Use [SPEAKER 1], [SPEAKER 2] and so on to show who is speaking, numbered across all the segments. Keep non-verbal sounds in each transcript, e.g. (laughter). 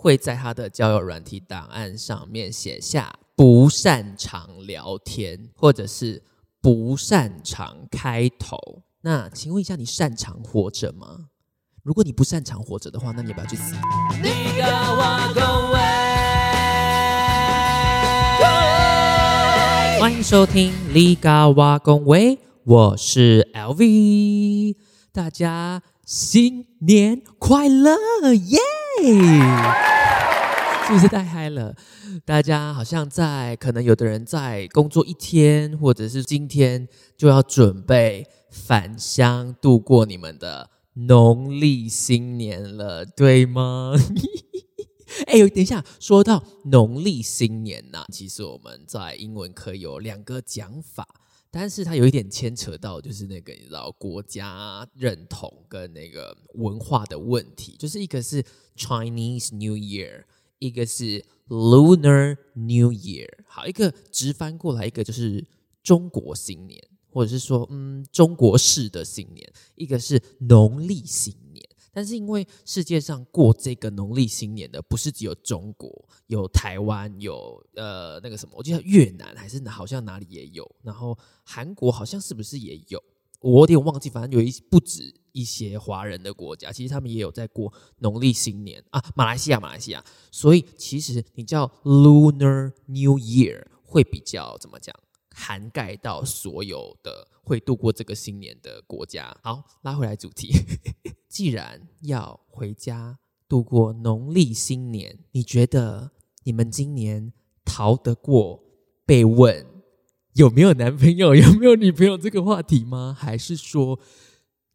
[SPEAKER 1] 会在他的交友软体档案上面写下不擅长聊天，或者是不擅长开头。那请问一下，你擅长活着吗？如果你不擅长活着的话，那你要不要去死？欢迎收听《李嘎瓦工威》，我是 LV，大家新年快乐耶！(laughs) 是不是太嗨了？大家好像在，可能有的人在工作一天，或者是今天就要准备返乡度过你们的农历新年了，对吗？(laughs) 哎，等一下，说到农历新年呐，其实我们在英文可以有两个讲法，但是它有一点牵扯到就是那个你知道国家认同跟那个文化的问题，就是一个是 Chinese New Year，一个是 Lunar New Year。好，一个直翻过来，一个就是中国新年，或者是说嗯中国式的新年，一个是农历新年。但是因为世界上过这个农历新年的不是只有中国，有台湾，有呃那个什么，我记得越南还是好像哪里也有，然后韩国好像是不是也有，我有点忘记，反正有一不止一些华人的国家，其实他们也有在过农历新年啊，马来西亚，马来西亚，所以其实你叫 Lunar New Year 会比较怎么讲？涵盖到所有的会度过这个新年的国家。好，拉回来主题。既然要回家度过农历新年，你觉得你们今年逃得过被问有没有男朋友、有没有女朋友这个话题吗？还是说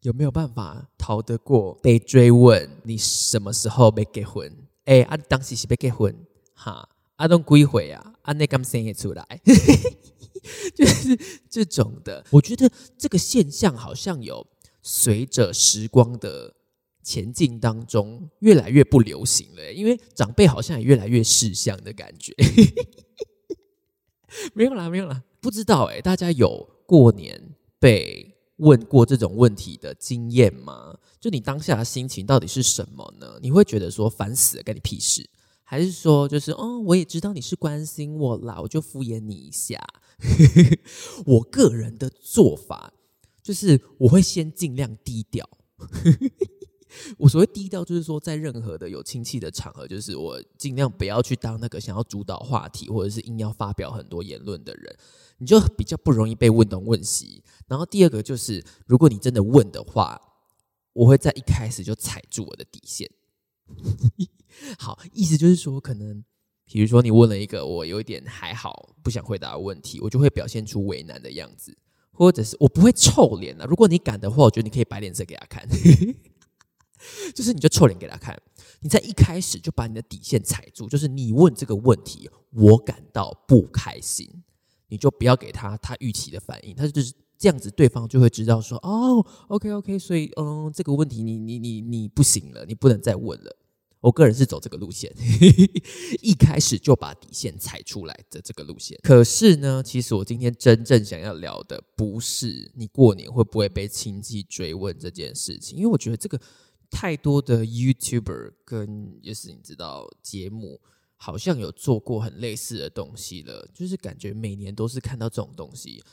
[SPEAKER 1] 有没有办法逃得过被追问你什么时候被结婚？哎，啊，当时是被结婚哈？阿东归回啊？阿那刚生也出来。(laughs) 就是这种的，我觉得这个现象好像有随着时光的前进当中越来越不流行了，因为长辈好像也越来越识相的感觉。(laughs) 没有啦，没有啦，不知道哎，大家有过年被问过这种问题的经验吗？就你当下的心情到底是什么呢？你会觉得说烦死了，干你屁事？还是说就是哦，我也知道你是关心我啦，我就敷衍你一下。(laughs) 我个人的做法就是，我会先尽量低调。(laughs) 我所谓低调，就是说，在任何的有亲戚的场合，就是我尽量不要去当那个想要主导话题，或者是硬要发表很多言论的人，你就比较不容易被问东问西。然后第二个就是，如果你真的问的话，我会在一开始就踩住我的底线。(laughs) 好，意思就是说，可能。比如说，你问了一个我有一点还好不想回答的问题，我就会表现出为难的样子，或者是我不会臭脸的。如果你敢的话，我觉得你可以摆脸色给他看，(laughs) 就是你就臭脸给他看。你在一开始就把你的底线踩住，就是你问这个问题，我感到不开心，你就不要给他他预期的反应，他就是这样子，对方就会知道说，哦，OK OK，所以嗯，这个问题你你你你不行了，你不能再问了。我个人是走这个路线，(laughs) 一开始就把底线踩出来的这个路线。可是呢，其实我今天真正想要聊的不是你过年会不会被亲戚追问这件事情，因为我觉得这个太多的 YouTuber 跟就是你知道节目好像有做过很类似的东西了，就是感觉每年都是看到这种东西。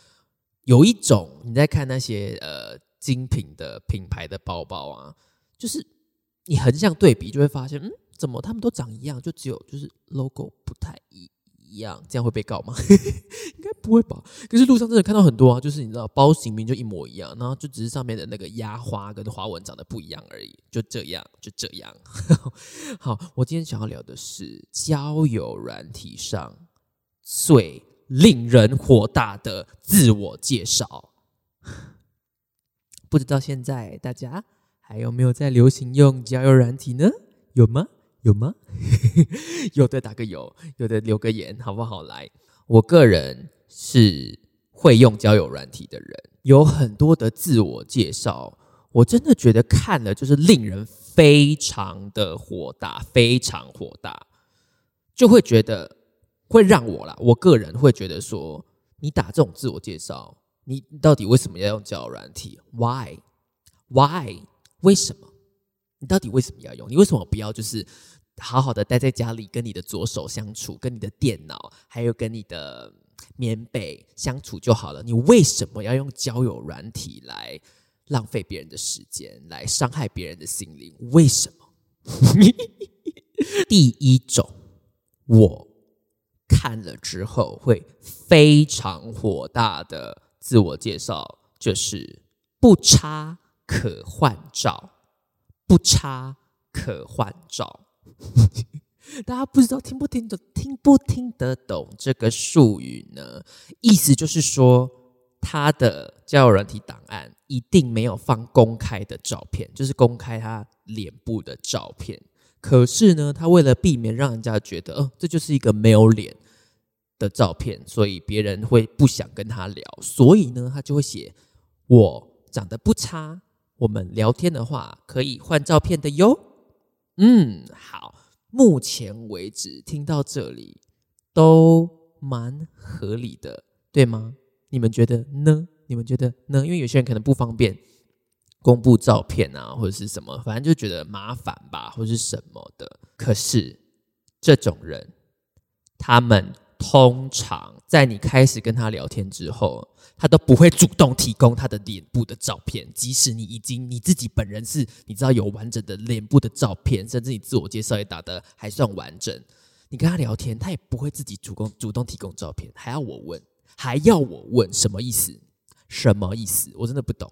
[SPEAKER 1] 有一种你在看那些呃精品的品牌的包包啊，就是。你横向对比就会发现，嗯，怎么他们都长一样，就只有就是 logo 不太一一样，这样会被告吗？(laughs) 应该不会吧？可是路上真的看到很多啊，就是你知道包型名就一模一样，然后就只是上面的那个压花跟花纹长得不一样而已，就这样，就这样。(laughs) 好，我今天想要聊的是交友软体上最令人火大的自我介绍，(laughs) 不知道现在大家。还有没有在流行用交友软体呢？有吗？有吗？(laughs) 有的打个有，有的留个言，好不好？来，我个人是会用交友软体的人，有很多的自我介绍，我真的觉得看了就是令人非常的火大，非常火大，就会觉得会让我啦，我个人会觉得说，你打这种自我介绍，你到底为什么要用交友软体？Why？Why？为什么？你到底为什么要用？你为什么不要就是好好的待在家里，跟你的左手相处，跟你的电脑，还有跟你的棉被相处就好了。你为什么要用交友软体来浪费别人的时间，来伤害别人的心灵？为什么？(laughs) 第一种，我看了之后会非常火大的自我介绍，就是不差可换照，不差可换照。(laughs) 大家不知道听不听得听不听得懂这个术语呢？意思就是说，他的交友软体档案一定没有放公开的照片，就是公开他脸部的照片。可是呢，他为了避免让人家觉得，哦，这就是一个没有脸的照片，所以别人会不想跟他聊，所以呢，他就会写我长得不差，我们聊天的话可以换照片的哟。嗯，好，目前为止听到这里都蛮合理的，对吗？你们觉得呢？你们觉得呢？因为有些人可能不方便。公布照片啊，或者是什么，反正就觉得麻烦吧，或者是什么的。可是这种人，他们通常在你开始跟他聊天之后，他都不会主动提供他的脸部的照片，即使你已经你自己本人是你知道有完整的脸部的照片，甚至你自我介绍也打得还算完整，你跟他聊天，他也不会自己主动主动提供照片，还要我问，还要我问，什么意思？什么意思？我真的不懂。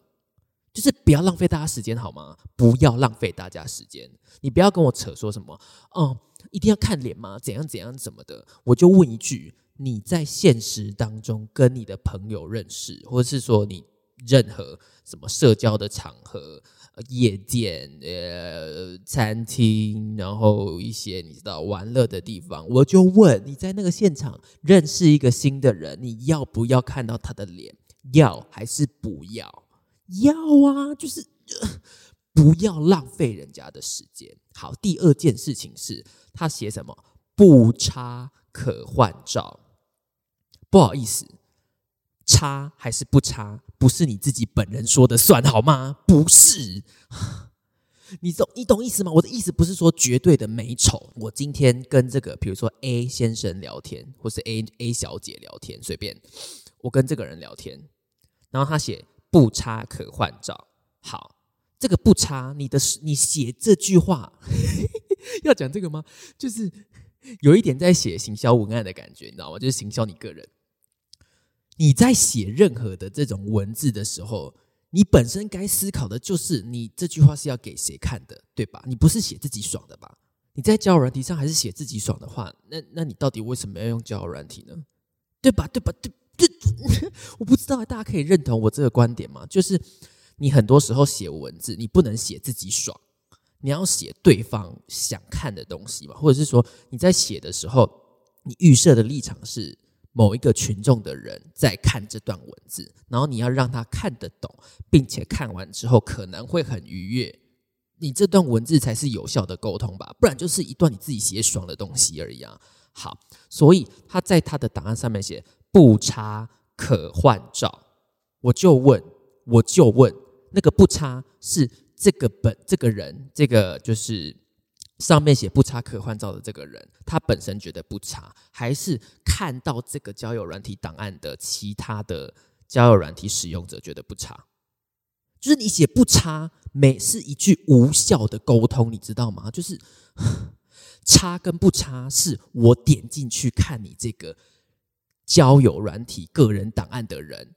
[SPEAKER 1] 就是不要浪费大家时间好吗？不要浪费大家时间。你不要跟我扯说什么，哦，一定要看脸吗？怎样怎样怎么的？我就问一句：你在现实当中跟你的朋友认识，或者是说你任何什么社交的场合、夜店、呃餐厅，然后一些你知道玩乐的地方，我就问你在那个现场认识一个新的人，你要不要看到他的脸？要还是不要？要啊，就是不要浪费人家的时间。好，第二件事情是他写什么不差可换照，不好意思，差还是不差，不是你自己本人说的算好吗？不是，(laughs) 你懂你懂意思吗？我的意思不是说绝对的美丑。我今天跟这个比如说 A 先生聊天，或是 A A 小姐聊天，随便我跟这个人聊天，然后他写。不差可换照，好，这个不差，你的你写这句话 (laughs) 要讲这个吗？就是有一点在写行销文案的感觉，你知道吗？就是行销你个人。你在写任何的这种文字的时候，你本身该思考的就是你这句话是要给谁看的，对吧？你不是写自己爽的吧？你在交友软体上还是写自己爽的话，那那你到底为什么要用交友软体呢？对吧？对吧？对。就 (laughs) 我不知道大家可以认同我这个观点吗？就是你很多时候写文字，你不能写自己爽，你要写对方想看的东西嘛，或者是说你在写的时候，你预设的立场是某一个群众的人在看这段文字，然后你要让他看得懂，并且看完之后可能会很愉悦，你这段文字才是有效的沟通吧，不然就是一段你自己写爽的东西而已啊。好，所以他在他的档案上面写。不差可换照，我就问，我就问，那个不差是这个本这个人，这个就是上面写不差可换照的这个人，他本身觉得不差，还是看到这个交友软体档案的其他的交友软体使用者觉得不差？就是你写不差，每是一句无效的沟通，你知道吗？就是 (sighs) 差跟不差，是我点进去看你这个。交友软体个人档案的人，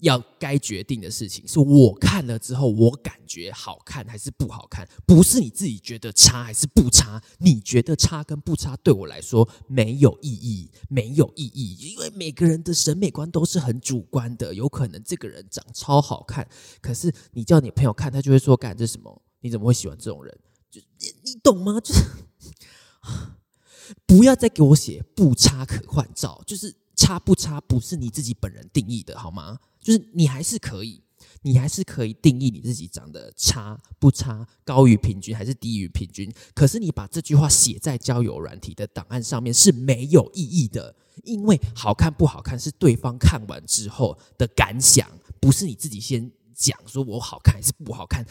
[SPEAKER 1] 要该决定的事情是我看了之后，我感觉好看还是不好看，不是你自己觉得差还是不差。你觉得差跟不差对我来说没有意义，没有意义，因为每个人的审美观都是很主观的。有可能这个人长超好看，可是你叫你朋友看，他就会说：“干这什么？你怎么会喜欢这种人？”就你你懂吗？就是不要再给我写不差可换照，就是。差不差不是你自己本人定义的，好吗？就是你还是可以，你还是可以定义你自己长得差不差，高于平均还是低于平均。可是你把这句话写在交友软体的档案上面是没有意义的，因为好看不好看是对方看完之后的感想，不是你自己先讲说我好看还是不好看，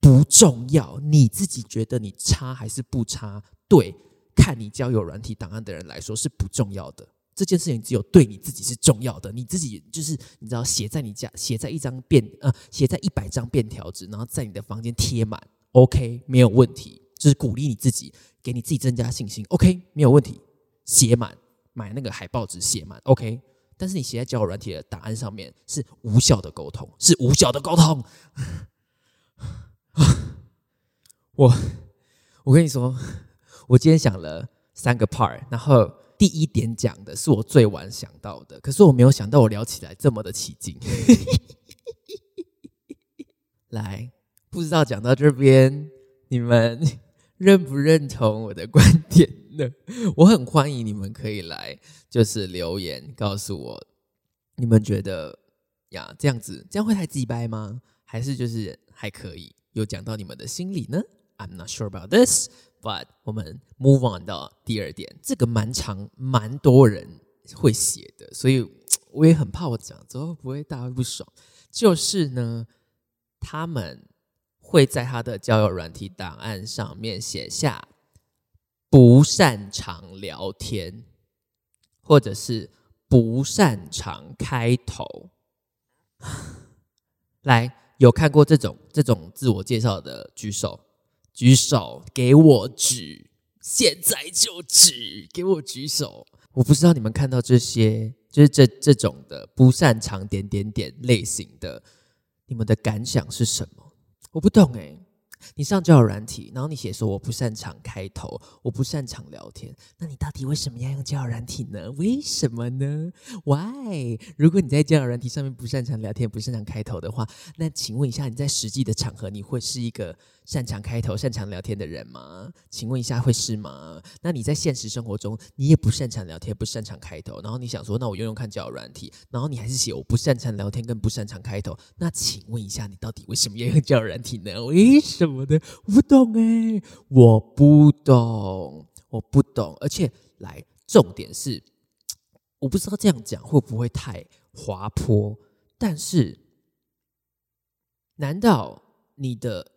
[SPEAKER 1] 不重要。你自己觉得你差还是不差对看你交友软体档案的人来说是不重要的。这件事情只有对你自己是重要的，你自己就是你知道写在你家，写在一张便呃，写在一百张便条纸，然后在你的房间贴满，OK，没有问题，就是鼓励你自己，给你自己增加信心，OK，没有问题，写满，买那个海报纸写满，OK。但是你写在交友软体的答案上面是无效的沟通，是无效的沟通。(laughs) 我我跟你说，我今天想了三个 part，然后。第一点讲的是我最晚想到的，可是我没有想到我聊起来这么的起劲。(laughs) 来，不知道讲到这边，你们认不认同我的观点呢？我很欢迎你们可以来，就是留言告诉我，你们觉得呀这样子这样会太鸡掰吗？还是就是还可以有讲到你们的心理呢？I'm not sure about this. But 我们 move on 到第二点，这个蛮长，蛮多人会写的，所以我也很怕我讲之后不会大家不爽。就是呢，他们会在他的交友软体档案上面写下不擅长聊天，或者是不擅长开头。来，有看过这种这种自我介绍的举手。举手给我举，现在就举，给我举手。我不知道你们看到这些，就是这这种的不擅长点点点类型的，你们的感想是什么？我不懂诶。你上交友软体，然后你写说我不擅长开头，我不擅长聊天，那你到底为什么要用交友软体呢？为什么呢？Why？如果你在交友软体上面不擅长聊天、不擅长开头的话，那请问一下，你在实际的场合你会是一个擅长开头、擅长聊天的人吗？请问一下会是吗？那你在现实生活中你也不擅长聊天、不擅长开头，然后你想说那我用用看交友软体，然后你还是写我不擅长聊天跟不擅长开头，那请问一下，你到底为什么要用交友软体呢？为什么？我的我不懂哎，我不懂，我不懂。而且，来重点是，(tsk) 我不知道这样讲会不会太滑坡。但是，难道你的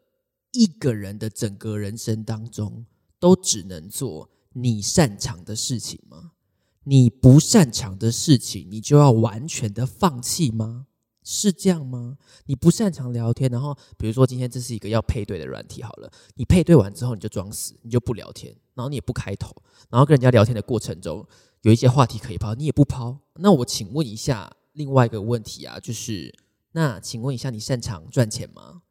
[SPEAKER 1] 一个人的整个人生当中，都只能做你擅长的事情吗？你不擅长的事情，你就要完全的放弃吗？是这样吗？你不擅长聊天，然后比如说今天这是一个要配对的软体，好了，你配对完之后你就装死，你就不聊天，然后你也不开头，然后跟人家聊天的过程中有一些话题可以抛，你也不抛。那我请问一下另外一个问题啊，就是那请问一下你擅长赚钱吗？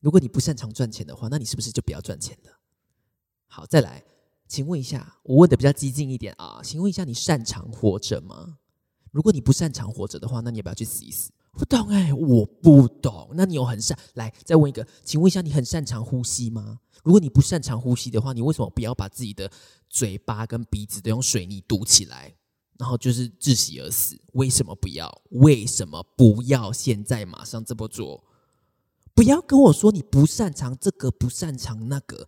[SPEAKER 1] 如果你不擅长赚钱的话，那你是不是就不要赚钱了？好，再来，请问一下，我问的比较激进一点啊，请问一下你擅长活着吗？如果你不擅长活着的话，那你也不要去死一死？不懂哎，我不懂。那你有很擅来再问一个，请问一下，你很擅长呼吸吗？如果你不擅长呼吸的话，你为什么不要把自己的嘴巴跟鼻子都用水泥堵起来，然后就是窒息而死？为什么不要？为什么不要现在马上这么做？不要跟我说你不擅长这个，不擅长那个。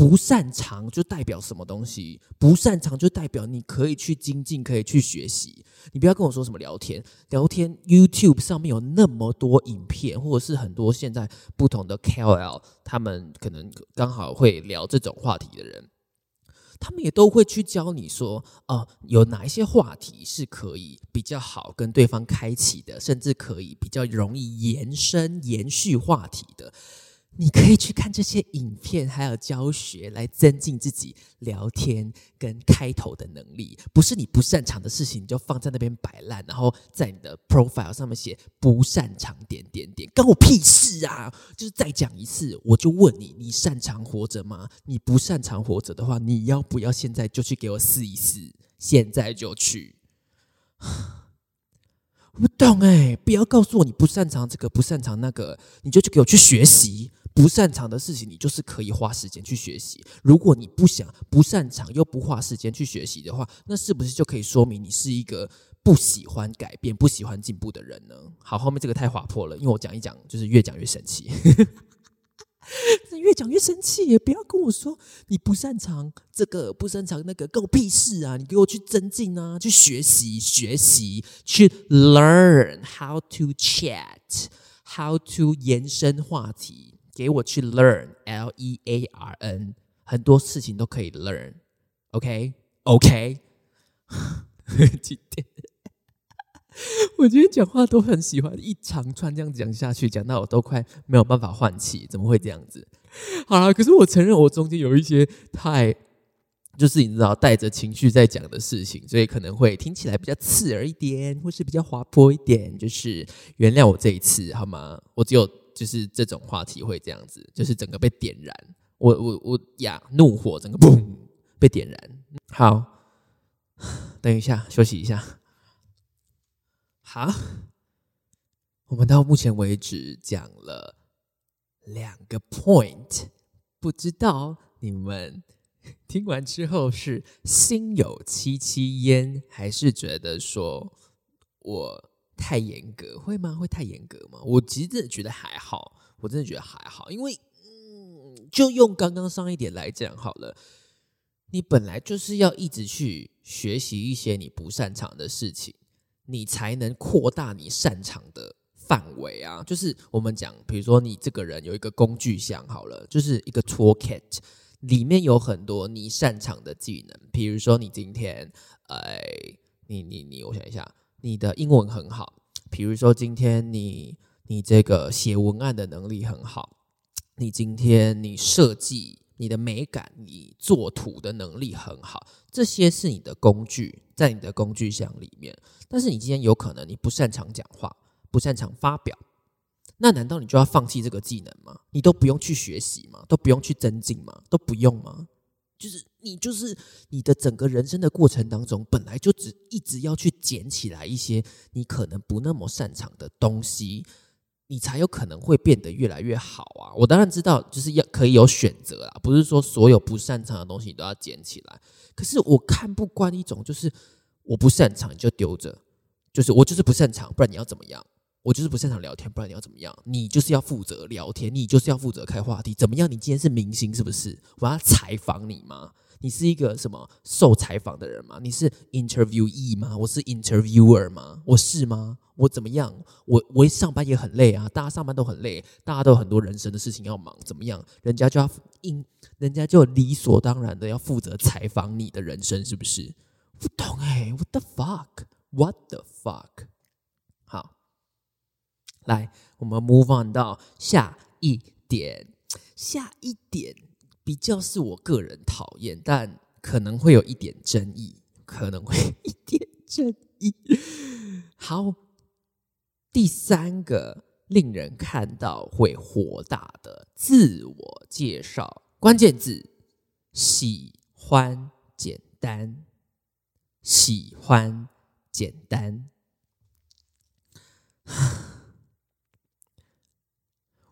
[SPEAKER 1] 不擅长就代表什么东西？不擅长就代表你可以去精进，可以去学习。你不要跟我说什么聊天，聊天 YouTube 上面有那么多影片，或者是很多现在不同的 KOL，他们可能刚好会聊这种话题的人，他们也都会去教你说，哦，有哪一些话题是可以比较好跟对方开启的，甚至可以比较容易延伸延续话题的。你可以去看这些影片，还有教学，来增进自己聊天跟开头的能力。不是你不擅长的事情，你就放在那边摆烂，然后在你的 profile 上面写不擅长点点点，关我屁事啊！就是再讲一次，我就问你：你擅长活着吗？你不擅长活着的话，你要不要现在就去给我试一试？现在就去。(sighs) 不懂哎，不要告诉我你不擅长这个，不擅长那个，你就去给我去学习。不擅长的事情，你就是可以花时间去学习。如果你不想、不擅长又不花时间去学习的话，那是不是就可以说明你是一个不喜欢改变、不喜欢进步的人呢？好，后面这个太划破了，因为我讲一讲，就是越讲越生气，越讲越生气。也不要跟我说你不擅长这个、不擅长那个，跟我屁事啊！你给我去增进啊，去学习、学习，去 learn how to chat，how to 延伸话题。给我去 learn l e a r n，很多事情都可以 learn。OK，OK。(laughs) 今天 (laughs) 我今天讲话都很喜欢一长串这样讲下去，讲到我都快没有办法换气，怎么会这样子？好了，可是我承认我中间有一些太。就是你知道带着情绪在讲的事情，所以可能会听起来比较刺耳一点，或是比较滑坡一点。就是原谅我这一次好吗？我只有就是这种话题会这样子，就是整个被点燃，我我我呀，怒火整个嘣被点燃。好，等一下休息一下。好，我们到目前为止讲了两个 point，不知道你们。听完之后是心有戚戚焉，还是觉得说我太严格？会吗？会太严格吗？我其实真的觉得还好，我真的觉得还好，因为嗯，就用刚刚上一点来讲好了，你本来就是要一直去学习一些你不擅长的事情，你才能扩大你擅长的范围啊。就是我们讲，比如说你这个人有一个工具箱好了，就是一个 toolkit。里面有很多你擅长的技能，比如说你今天，哎，你你你，我想一下，你的英文很好，比如说今天你你这个写文案的能力很好，你今天你设计你的美感，你做图的能力很好，这些是你的工具，在你的工具箱里面。但是你今天有可能你不擅长讲话，不擅长发表。那难道你就要放弃这个技能吗？你都不用去学习吗？都不用去增进吗？都不用吗？就是你就是你的整个人生的过程当中，本来就只一直要去捡起来一些你可能不那么擅长的东西，你才有可能会变得越来越好啊！我当然知道，就是要可以有选择啦，不是说所有不擅长的东西你都要捡起来。可是我看不惯一种，就是我不擅长就丢着，就是我就是不擅长，不然你要怎么样？我就是不擅长聊天，不然你要怎么样？你就是要负责聊天，你就是要负责开话题，怎么样？你今天是明星是不是？我要采访你吗？你是一个什么受采访的人吗？你是 interviewee 吗？我是 interviewer 吗？我是吗？我怎么样？我我一上班也很累啊，大家上班都很累，大家都有很多人生的事情要忙，怎么样？人家就要应，人家就理所当然的要负责采访你的人生，是不是？不懂哎，what the fuck？what the fuck？好来，我们 move on 到下一点。下一点比较是我个人讨厌，但可能会有一点争议，可能会一点争议。好，第三个令人看到会火大的自我介绍关键字：喜欢简单，喜欢简单。(sighs)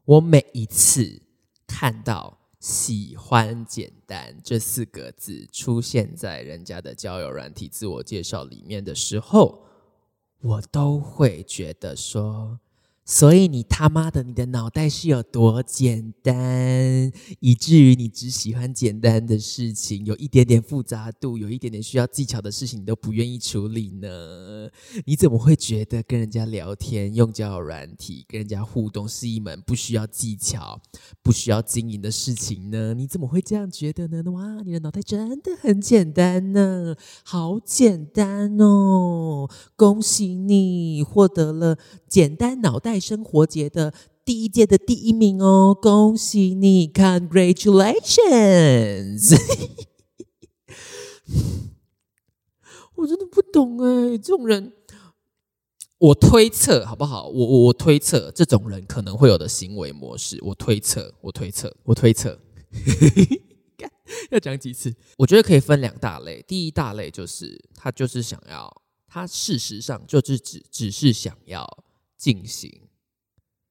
[SPEAKER 1] 我每一次看到“喜欢简单”这四个字出现在人家的交友软体自我介绍里面的时候，我都会觉得说。所以你他妈的，你的脑袋是有多简单，以至于你只喜欢简单的事情，有一点点复杂度，有一点点需要技巧的事情，你都不愿意处理呢？你怎么会觉得跟人家聊天、用交友软体、跟人家互动是一门不需要技巧、不需要经营的事情呢？你怎么会这样觉得呢？哇，你的脑袋真的很简单呢，好简单哦！恭喜你获得了简单脑袋。生活节的第一届的第一名哦，恭喜你，Congratulations！(laughs) 我真的不懂哎，这种人，我推测好不好？我我我推测这种人可能会有的行为模式，我推测，我推测，我推测，(laughs) 要讲几次？我觉得可以分两大类，第一大类就是他就是想要，他事实上就是只只是想要进行。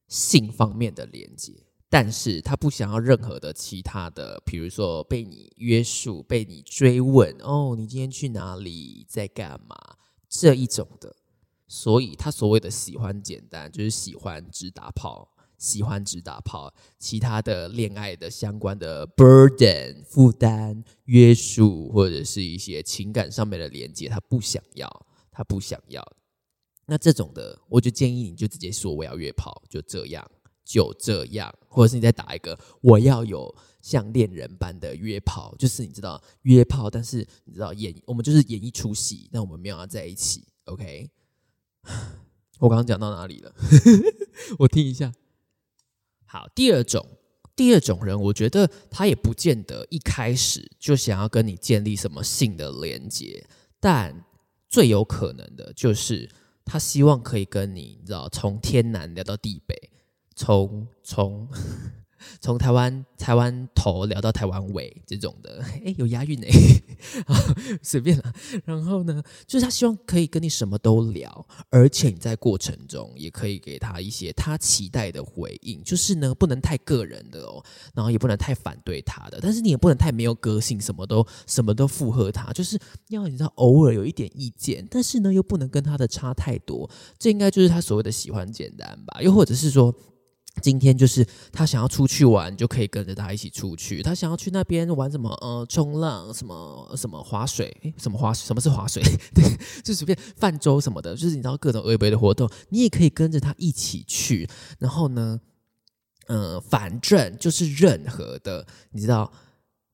[SPEAKER 1] 性方面的连接，但是他不想要任何的其他的，比如说被你约束、被你追问，哦，你今天去哪里，在干嘛？这一种的，所以他所谓的喜欢简单，就是喜欢只打炮，喜欢只打炮，其他的恋爱的相关的 burden 负担、约束或者是一些情感上面的连接，他不想要，他不想要。那这种的，我就建议你就直接说我要约炮，就这样，就这样，或者是你再打一个我要有像恋人般的约炮，就是你知道约炮，但是你知道演我们就是演一出戏，但我们没有要在一起。OK，(sighs) 我刚刚讲到哪里了？(laughs) 我听一下。好，第二种，第二种人，我觉得他也不见得一开始就想要跟你建立什么性的连接，但最有可能的就是他希望可以跟你，你知道，从天南聊到地北，从从。从台湾台湾头聊到台湾尾这种的，(laughs) 哎，有押韵哎，(laughs) 随便了。然后呢，就是他希望可以跟你什么都聊，而且你在过程中也可以给他一些他期待的回应。就是呢，不能太个人的哦，然后也不能太反对他的，但是你也不能太没有个性，什么都什么都附和他。就是要你知道，偶尔有一点意见，但是呢，又不能跟他的差太多。这应该就是他所谓的喜欢简单吧？又或者是说？今天就是他想要出去玩，就可以跟着他一起出去。他想要去那边玩什么？呃，冲浪，什么什么划水？什么划？什么是划水？(laughs) 对，就随便泛舟什么的，就是你知道各种微微的活动，你也可以跟着他一起去。然后呢，嗯，反正就是任何的，你知道。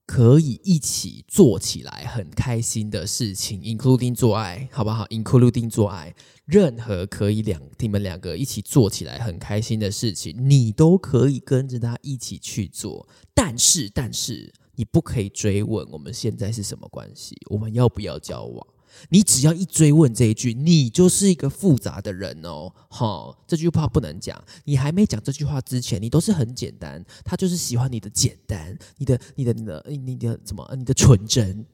[SPEAKER 1] 可以一起做起来很开心的事情，including 做爱，好不好？including 做爱，任何可以两你们两个一起做起来很开心的事情，你都可以跟着他一起去做。但是，但是你不可以追问我们现在是什么关系，我们要不要交往？你只要一追问这一句，你就是一个复杂的人哦。好，这句话不能讲。你还没讲这句话之前，你都是很简单。他就是喜欢你的简单，你的、你的、你的、你的什么？你的纯真。(laughs)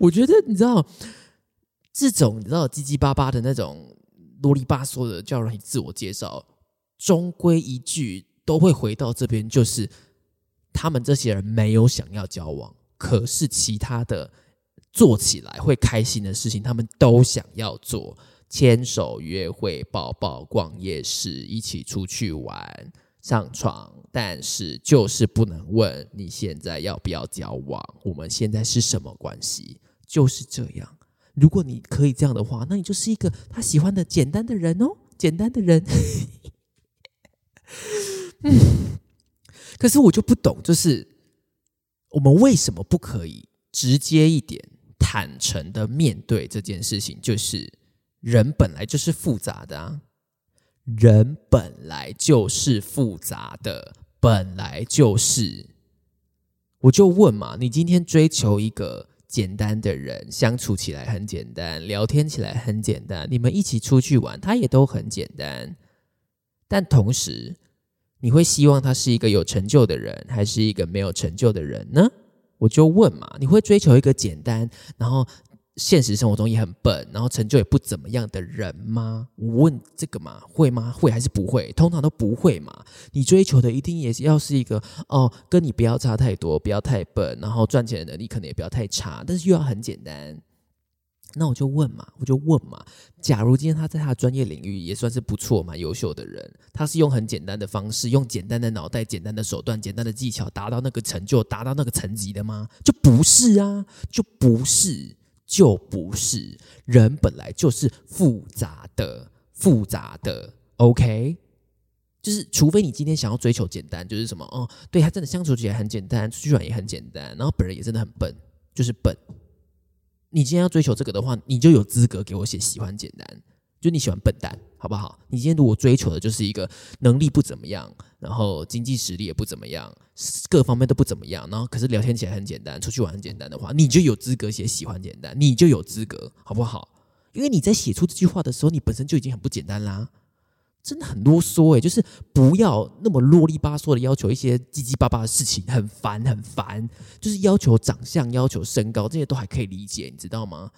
[SPEAKER 1] 我觉得你知道，这种你知道叽叽巴巴的那种啰里吧嗦的叫人自我介绍，终归一句都会回到这边，就是他们这些人没有想要交往。可是其他的做起来会开心的事情，他们都想要做，牵手、约会、抱抱、逛夜市、一起出去玩、上床，但是就是不能问你现在要不要交往，我们现在是什么关系，就是这样。如果你可以这样的话，那你就是一个他喜欢的简单的人哦，(laughs) 简单的人。嗯，(laughs) 可是我就不懂，就是。我们为什么不可以直接一点、坦诚的面对这件事情？就是人本来就是复杂的啊，人本来就是复杂的，本来就是。我就问嘛，你今天追求一个简单的人，相处起来很简单，聊天起来很简单，你们一起出去玩，他也都很简单，但同时。你会希望他是一个有成就的人，还是一个没有成就的人呢？我就问嘛，你会追求一个简单，然后现实生活中也很笨，然后成就也不怎么样的人吗？我问这个嘛，会吗？会还是不会？通常都不会嘛。你追求的一定也是要是一个哦，跟你不要差太多，不要太笨，然后赚钱的能力可能也不要太差，但是又要很简单。那我就问嘛，我就问嘛。假如今天他在他的专业领域也算是不错、蛮优秀的人，他是用很简单的方式，用简单的脑袋、简单的手段、简单的技巧，达到那个成就、达到那个层级的吗？就不是啊，就不是，就不是。人本来就是复杂的，复杂的。OK，就是除非你今天想要追求简单，就是什么哦，对他真的相处起来很简单，出去玩也很简单，然后本人也真的很笨，就是笨。你今天要追求这个的话，你就有资格给我写喜欢简单，就你喜欢笨蛋，好不好？你今天如果追求的就是一个能力不怎么样，然后经济实力也不怎么样，各方面都不怎么样，然后可是聊天起来很简单，出去玩很简单的话，你就有资格写喜欢简单，你就有资格，好不好？因为你在写出这句话的时候，你本身就已经很不简单啦。真的很啰嗦诶，就是不要那么啰里吧嗦的要求一些叽叽巴巴的事情，很烦很烦。就是要求长相、要求身高这些都还可以理解，你知道吗？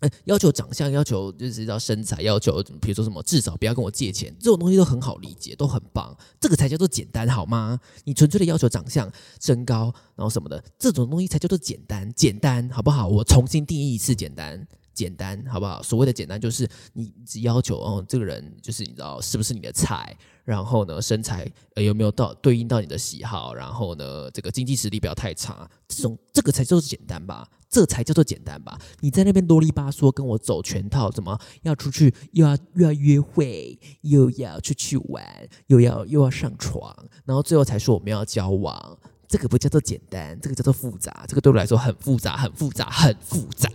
[SPEAKER 1] 呃，要求长相、要求就是要身材、要求比如说什么，至少不要跟我借钱，这种东西都很好理解，都很棒。这个才叫做简单，好吗？你纯粹的要求长相、身高，然后什么的，这种东西才叫做简单，简单好不好？我重新定义一次简单。简单好不好？所谓的简单就是你只要求哦，这个人就是你知道是不是你的菜，然后呢身材呃有没有到对应到你的喜好，然后呢这个经济实力不要太差，这种这个才叫做简单吧？这才叫做简单吧？你在那边啰里吧嗦跟我走全套，怎么要出去又要又要约会，又要出去玩，又要又要上床，然后最后才说我们要交往，这个不叫做简单，这个叫做复杂，这个对我来说很复杂，很复杂，很复杂。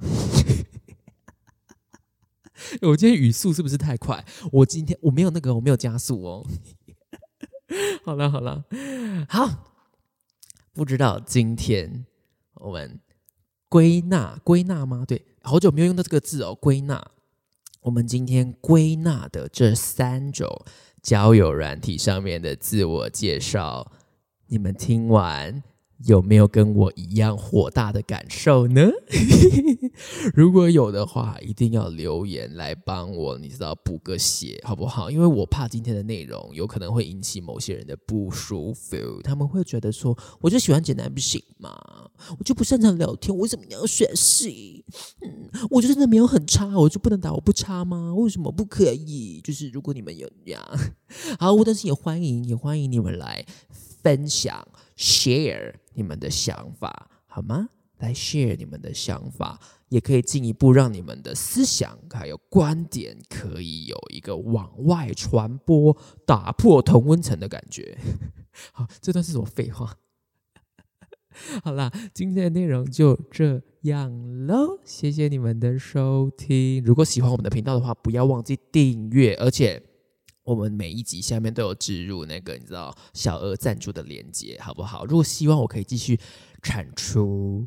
[SPEAKER 1] (laughs) 我今天语速是不是太快？我今天我没有那个，我没有加速哦。(laughs) 好了好了，好，不知道今天我们归纳归纳吗？对，好久没有用到这个字哦，归纳。我们今天归纳的这三种交友软体上面的自我介绍，你们听完。有没有跟我一样火大的感受呢？(laughs) 如果有的话，一定要留言来帮我，你知道补个血好不好？因为我怕今天的内容有可能会引起某些人的不舒服，他们会觉得说，我就喜欢简单不行吗？我就不擅长聊天，我为什么要学习？嗯，我就真的没有很差，我就不能打我不差吗？为什么不可以？就是如果你们有这样，(laughs) 好，我但是也欢迎，也欢迎你们来分享。share 你们的想法好吗？来 share 你们的想法，也可以进一步让你们的思想还有观点可以有一个往外传播、打破同温层的感觉。(laughs) 好，这段是什么废话？(laughs) 好啦，今天的内容就这样喽，谢谢你们的收听。如果喜欢我们的频道的话，不要忘记订阅，而且。我们每一集下面都有植入那个你知道小额赞助的链接，好不好？如果希望我可以继续产出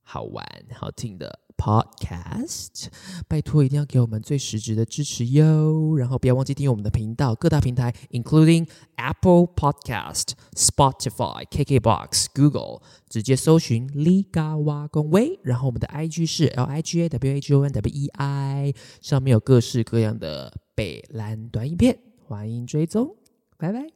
[SPEAKER 1] 好玩好听的 podcast，拜托一定要给我们最实质的支持哟！然后不要忘记订阅我们的频道，各大平台，including Apple Podcast、Spotify、KKBox、Google，直接搜寻 Liga 挖工威。然后我们的 IG 是 L I G A W H O N W E I，上面有各式各样的。北蓝短影片，欢迎追踪，拜拜。